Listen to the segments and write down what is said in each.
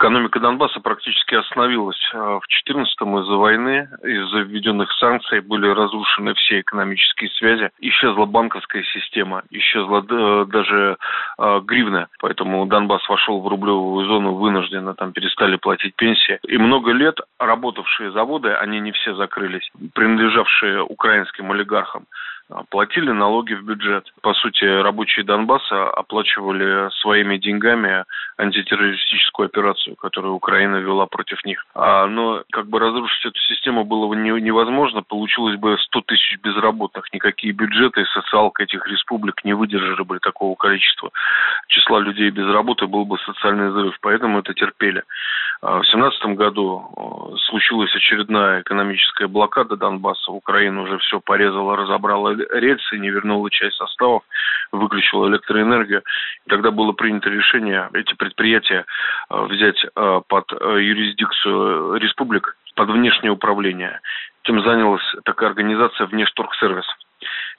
Экономика Донбасса практически остановилась э, в 2014-м из-за войны. Из-за введенных санкций были разрушены все экономические связи. Исчезла банковская система, исчезла э, даже э, гривна. Поэтому Донбасс вошел в рублевую зону вынужденно. Там перестали платить пенсии. И много лет работавшие заводы, они не все закрылись, принадлежавшие украинским олигархам, платили налоги в бюджет. По сути, рабочие Донбасса оплачивали своими деньгами антитеррористическую операцию, которую Украина вела против них. А, но как бы разрушить эту систему было не, невозможно. Получилось бы 100 тысяч безработных. Никакие бюджеты и социалка этих республик не выдержали бы такого количества числа людей без работы, был бы социальный взрыв. Поэтому это терпели. А в 2017 году случилась очередная экономическая блокада Донбасса. Украина уже все порезала, разобрала рельсы, не вернула часть составов, выключила электроэнергию. И тогда было принято решение эти предприятия э, взять под юрисдикцию республик, под внешнее управление. Этим занялась такая организация «Внешторгсервис».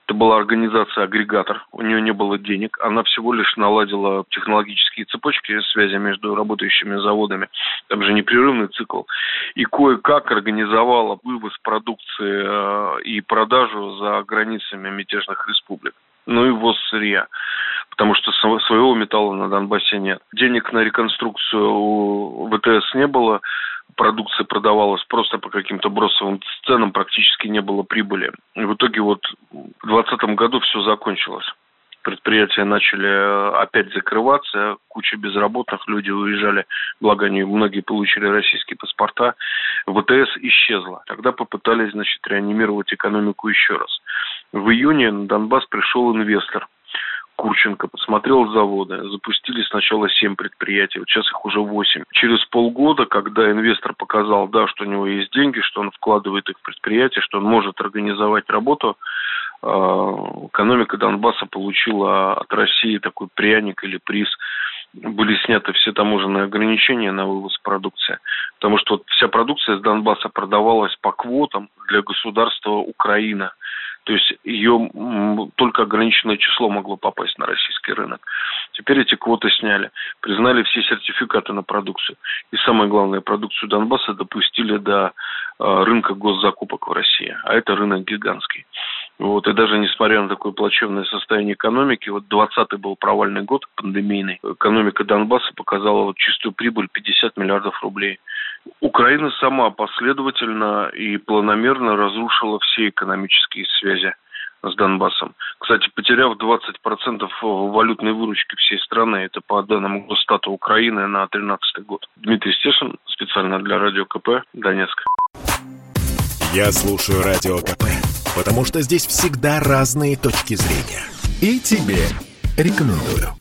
Это была организация-агрегатор, у нее не было денег, она всего лишь наладила технологические цепочки связи между работающими заводами, там же непрерывный цикл, и кое-как организовала вывоз продукции и продажу за границами мятежных республик. Ну и ввоз сырья, потому что своего металла на Донбассе нет. Денег на реконструкцию у ВТС не было, продукция продавалась просто по каким-то бросовым ценам, практически не было прибыли. И в итоге вот в 2020 году все закончилось предприятия начали э, опять закрываться, куча безработных, люди уезжали, благо они многие получили российские паспорта, ВТС исчезла. Тогда попытались, значит, реанимировать экономику еще раз. В июне на Донбасс пришел инвестор, Курченко, посмотрел заводы, запустили сначала 7 предприятий, вот сейчас их уже 8. Через полгода, когда инвестор показал, да, что у него есть деньги, что он вкладывает их в предприятие, что он может организовать работу, э, экономика Донбасса получила от России такой пряник или приз были сняты все таможенные ограничения на вывоз продукции. Потому что вот вся продукция из Донбасса продавалась по квотам для государства Украина. То есть ее только ограниченное число могло попасть на российский рынок. Теперь эти квоты сняли, признали все сертификаты на продукцию. И самое главное, продукцию Донбасса допустили до э, рынка госзакупок в России. А это рынок гигантский. Вот, и даже несмотря на такое плачевное состояние экономики, вот 20-й был провальный год пандемийный, экономика Донбасса показала вот чистую прибыль 50 миллиардов рублей. Украина сама последовательно и планомерно разрушила все экономические связи с Донбассом. Кстати, потеряв 20% валютной выручки всей страны, это по данным Госстата Украины на 2013 год. Дмитрий Стешин, специально для Радио КП, Донецк. Я слушаю Радио КП, потому что здесь всегда разные точки зрения. И тебе рекомендую.